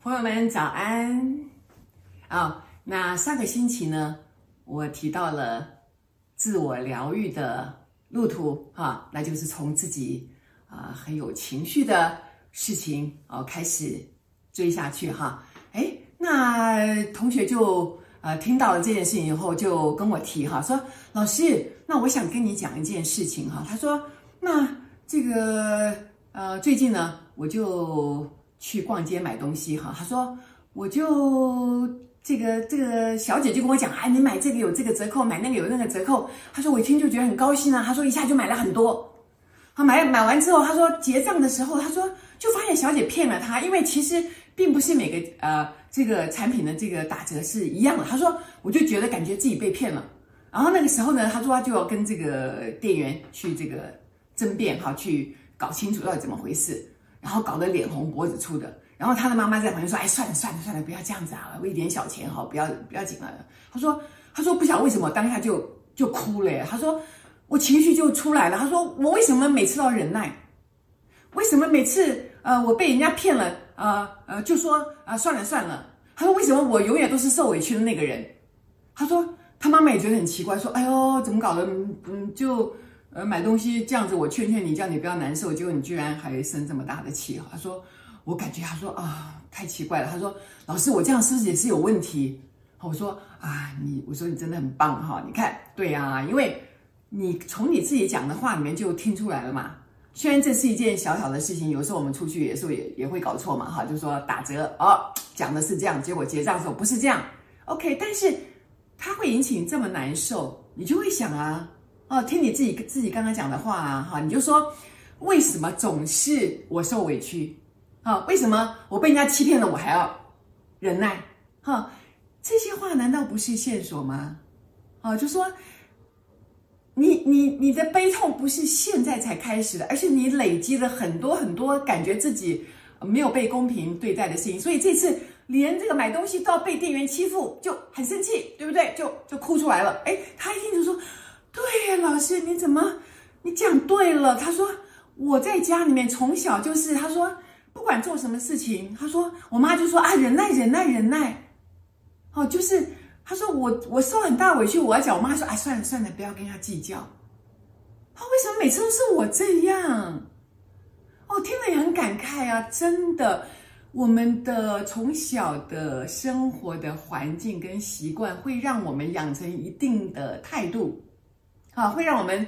朋友们早安啊、那上个星期呢，我提到了自我疗愈的路途哈、那就是从自己啊、很有情绪的事情哦开始追下去哈。哎、那同学就呃听到了这件事情以后，就跟我提哈，说老师，那我想跟你讲一件事情哈。他说，那这个呃最近呢，我就。去逛街买东西哈，他说我就这个这个小姐就跟我讲哎，你买这个有这个折扣，买那个有那个折扣。他说我一听就觉得很高兴啊，他说一下就买了很多。他买买完之后，他说结账的时候，他说就发现小姐骗了他，因为其实并不是每个呃这个产品的这个打折是一样的。他说我就觉得感觉自己被骗了。然后那个时候呢，他说他就要跟这个店员去这个争辩哈，去搞清楚到底怎么回事。然后搞得脸红脖子粗的，然后他的妈妈在旁边说：“哎，算了算了算了，不要这样子啊，为一点小钱哈，不要不要紧了。”他说：“他说不晓得为什么当下就就哭了。他说我情绪就出来了。他说我为什么每次都要忍耐？为什么每次呃我被人家骗了呃呃就说啊、呃、算了算了？他说为什么我永远都是受委屈的那个人？他说他妈妈也觉得很奇怪，说哎呦怎么搞的？嗯就。”呃，买东西这样子，我劝劝你，叫你不要难受，结果你居然还生这么大的气。他说，我感觉他说啊，太奇怪了。他说，老师，我这样是不是也是有问题？我说啊，你，我说你真的很棒哈。你看，对呀，因为你从你自己讲的话里面就听出来了嘛。虽然这是一件小小的事情，有时候我们出去有时候也也会搞错嘛哈，就是说打折哦，讲的是这样，结果结账的时候不是这样。OK，但是它会引起你这么难受，你就会想啊。哦，听你自己自己刚刚讲的话啊，哈，你就说为什么总是我受委屈？啊，为什么我被人家欺骗了，我还要忍耐？哈，这些话难道不是线索吗？啊，就说你你你的悲痛不是现在才开始的，而是你累积了很多很多感觉自己没有被公平对待的事情，所以这次连这个买东西都要被店员欺负，就很生气，对不对？就就哭出来了。哎，他一听就说。对呀，老师，你怎么？你讲对了。他说我在家里面从小就是，他说不管做什么事情，他说我妈就说啊，忍耐，忍耐，忍耐。哦，就是他说我我受很大委屈，我要讲，我妈说啊，算了算了，不要跟他计较。他为什么每次都是我这样？哦，听了也很感慨啊，真的，我们的从小的生活的环境跟习惯，会让我们养成一定的态度。啊，会让我们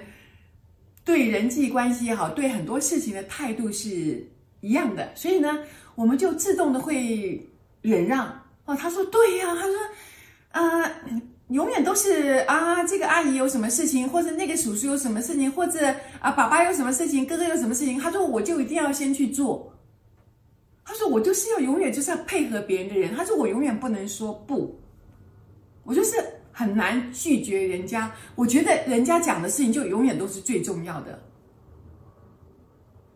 对人际关系也好，对很多事情的态度是一样的，所以呢，我们就自动的会忍让。哦，他说对呀，他说，呃，永远都是啊，这个阿姨有什么事情，或者那个叔叔有什么事情，或者啊，爸爸有什么事情，哥哥有什么事情，他说我就一定要先去做。他说我就是要永远就是要配合别人的人，他说我永远不能说不，我就是。很难拒绝人家，我觉得人家讲的事情就永远都是最重要的。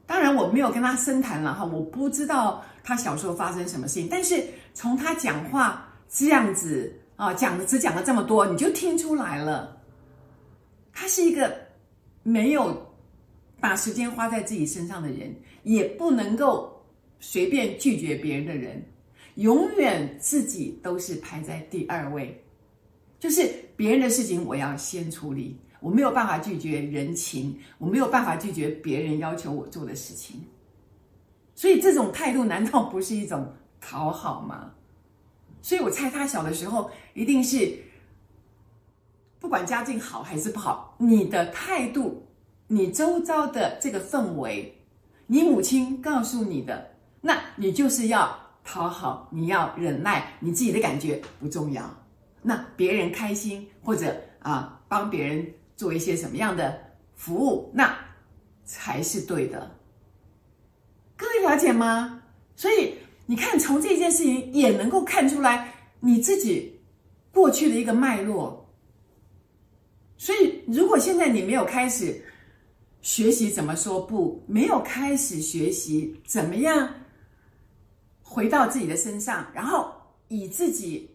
当然我没有跟他深谈了哈，我不知道他小时候发生什么事情，但是从他讲话这样子啊，讲的只讲了这么多，你就听出来了，他是一个没有把时间花在自己身上的人，也不能够随便拒绝别人的人，永远自己都是排在第二位。就是别人的事情，我要先处理。我没有办法拒绝人情，我没有办法拒绝别人要求我做的事情。所以这种态度难道不是一种讨好吗？所以我猜他小的时候一定是，不管家境好还是不好，你的态度，你周遭的这个氛围，你母亲告诉你的，那你就是要讨好，你要忍耐，你自己的感觉不重要。那别人开心，或者啊帮别人做一些什么样的服务，那才是对的。各位了解吗？所以你看，从这件事情也能够看出来你自己过去的一个脉络。所以，如果现在你没有开始学习怎么说不，没有开始学习怎么样回到自己的身上，然后以自己。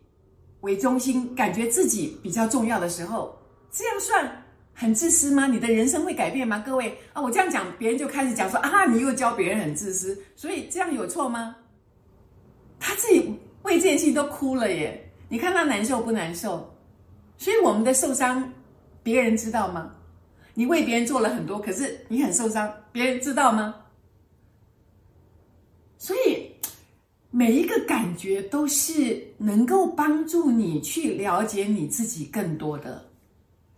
为中心，感觉自己比较重要的时候，这样算很自私吗？你的人生会改变吗？各位啊，我这样讲，别人就开始讲说啊，你又教别人很自私，所以这样有错吗？他自己为这件事情都哭了耶，你看他难受不难受？所以我们的受伤，别人知道吗？你为别人做了很多，可是你很受伤，别人知道吗？所以每一个感觉都是能够帮助你去了解你自己更多的。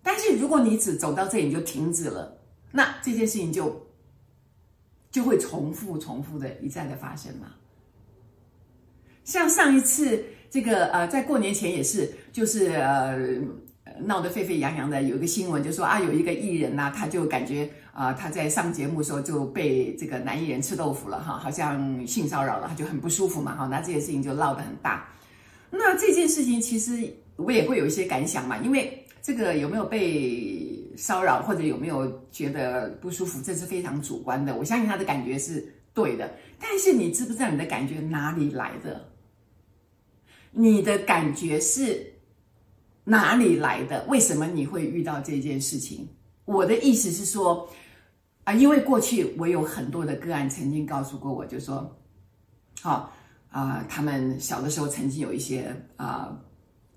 但是如果你只走到这里你就停止了，那这件事情就就会重复、重复的一再的发生嘛。像上一次这个呃，在过年前也是，就是呃闹得沸沸扬扬的，有一个新闻就说啊，有一个艺人呐、他就感觉啊、他在上节目的时候就被这个男艺人吃豆腐了哈，好像性骚扰了，他就很不舒服嘛哈，那这件事情就闹得很大。那这件事情其实我也会有一些感想嘛，因为。这个有没有被骚扰，或者有没有觉得不舒服，这是非常主观的。我相信他的感觉是对的，但是你知不知道你的感觉哪里来的？你的感觉是哪里来的？为什么你会遇到这件事情？我的意思是说，啊，因为过去我有很多的个案曾经告诉过我，就说，好啊，他们小的时候曾经有一些啊。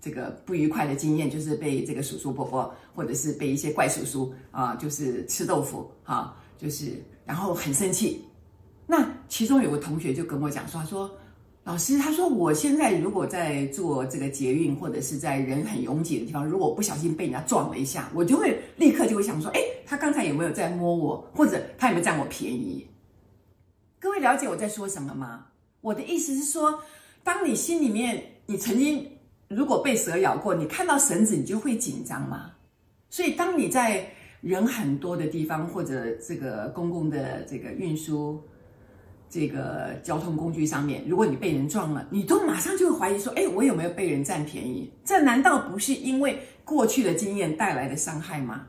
这个不愉快的经验就是被这个叔叔伯伯，或者是被一些怪叔叔啊，就是吃豆腐啊，就是然后很生气。那其中有个同学就跟我讲说：“他说老师，他说我现在如果在做这个捷运或者是在人很拥挤的地方，如果不小心被人家撞了一下，我就会立刻就会想说：哎，他刚才有没有在摸我，或者他有没有占我便宜？各位了解我在说什么吗？我的意思是说，当你心里面你曾经。如果被蛇咬过，你看到绳子，你就会紧张吗？所以，当你在人很多的地方，或者这个公共的这个运输、这个交通工具上面，如果你被人撞了，你都马上就会怀疑说：“哎，我有没有被人占便宜？”这难道不是因为过去的经验带来的伤害吗？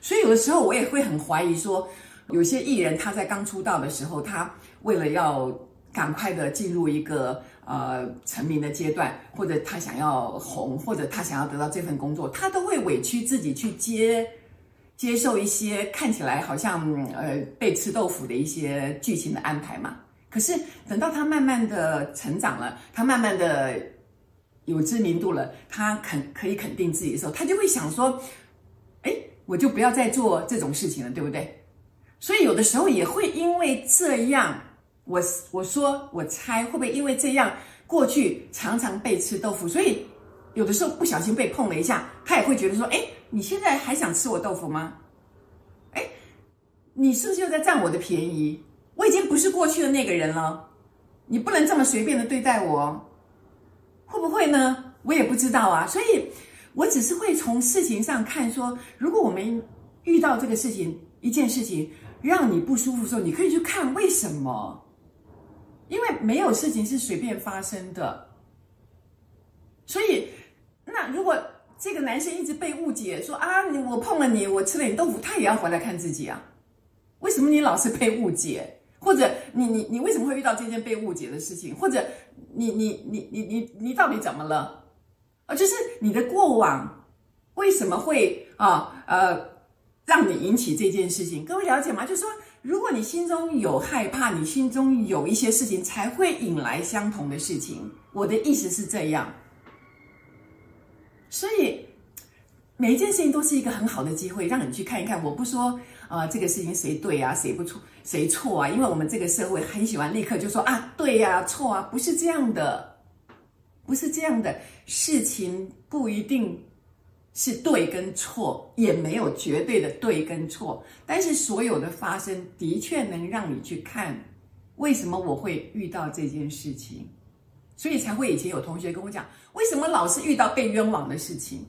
所以，有的时候我也会很怀疑说，有些艺人他在刚出道的时候，他为了要赶快的进入一个。呃，成名的阶段，或者他想要红，或者他想要得到这份工作，他都会委屈自己去接接受一些看起来好像呃被吃豆腐的一些剧情的安排嘛。可是等到他慢慢的成长了，他慢慢的有知名度了，他肯可以肯定自己的时候，他就会想说，哎，我就不要再做这种事情了，对不对？所以有的时候也会因为这样。我我说我猜会不会因为这样，过去常常被吃豆腐，所以有的时候不小心被碰了一下，他也会觉得说：哎，你现在还想吃我豆腐吗？哎，你是不是又在占我的便宜？我已经不是过去的那个人了，你不能这么随便的对待我，会不会呢？我也不知道啊，所以我只是会从事情上看说，如果我们遇到这个事情，一件事情让你不舒服的时候，你可以去看为什么。因为没有事情是随便发生的，所以那如果这个男生一直被误解，说啊你，我碰了你，我吃了你豆腐，他也要回来看自己啊。为什么你老是被误解？或者你你你为什么会遇到这件被误解的事情？或者你你你你你你到底怎么了？啊，就是你的过往为什么会啊呃让你引起这件事情？各位了解吗？就是说。如果你心中有害怕，你心中有一些事情，才会引来相同的事情。我的意思是这样，所以每一件事情都是一个很好的机会，让你去看一看。我不说啊、这个事情谁对啊，谁不错，谁错啊？因为我们这个社会很喜欢立刻就说啊，对呀、错啊，不是这样的，不是这样的，事情不一定。是对跟错，也没有绝对的对跟错，但是所有的发生的确能让你去看，为什么我会遇到这件事情，所以才会以前有同学跟我讲，为什么老是遇到被冤枉的事情，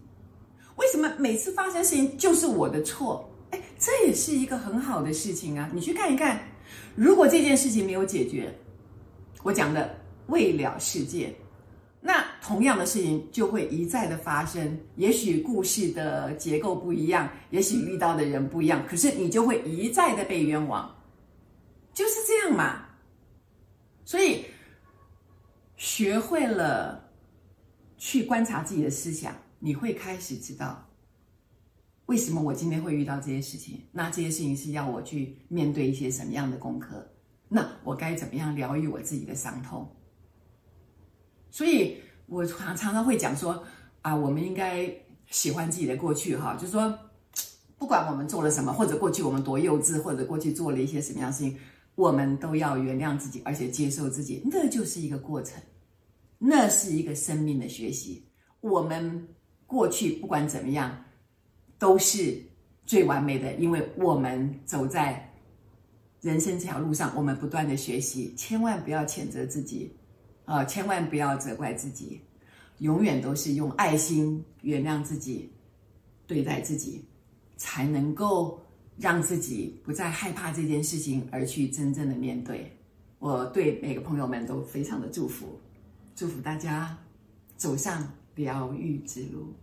为什么每次发生事情就是我的错？哎，这也是一个很好的事情啊，你去看一看，如果这件事情没有解决，我讲的未了世界。那同样的事情就会一再的发生，也许故事的结构不一样，也许遇到的人不一样，可是你就会一再的被冤枉，就是这样嘛。所以学会了去观察自己的思想，你会开始知道，为什么我今天会遇到这些事情？那这些事情是要我去面对一些什么样的功课？那我该怎么样疗愈我自己的伤痛？所以我常常常会讲说啊，我们应该喜欢自己的过去哈，就是说，不管我们做了什么，或者过去我们多幼稚，或者过去做了一些什么样的事情，我们都要原谅自己，而且接受自己，那就是一个过程，那是一个生命的学习。我们过去不管怎么样。都是最完美的，因为我们走在人生这条路上，我们不断的学习，千万不要谴责自己，啊、千万不要责怪自己，永远都是用爱心原谅自己，对待自己，才能够让自己不再害怕这件事情，而去真正的面对。我对每个朋友们都非常的祝福，祝福大家走上疗愈之路。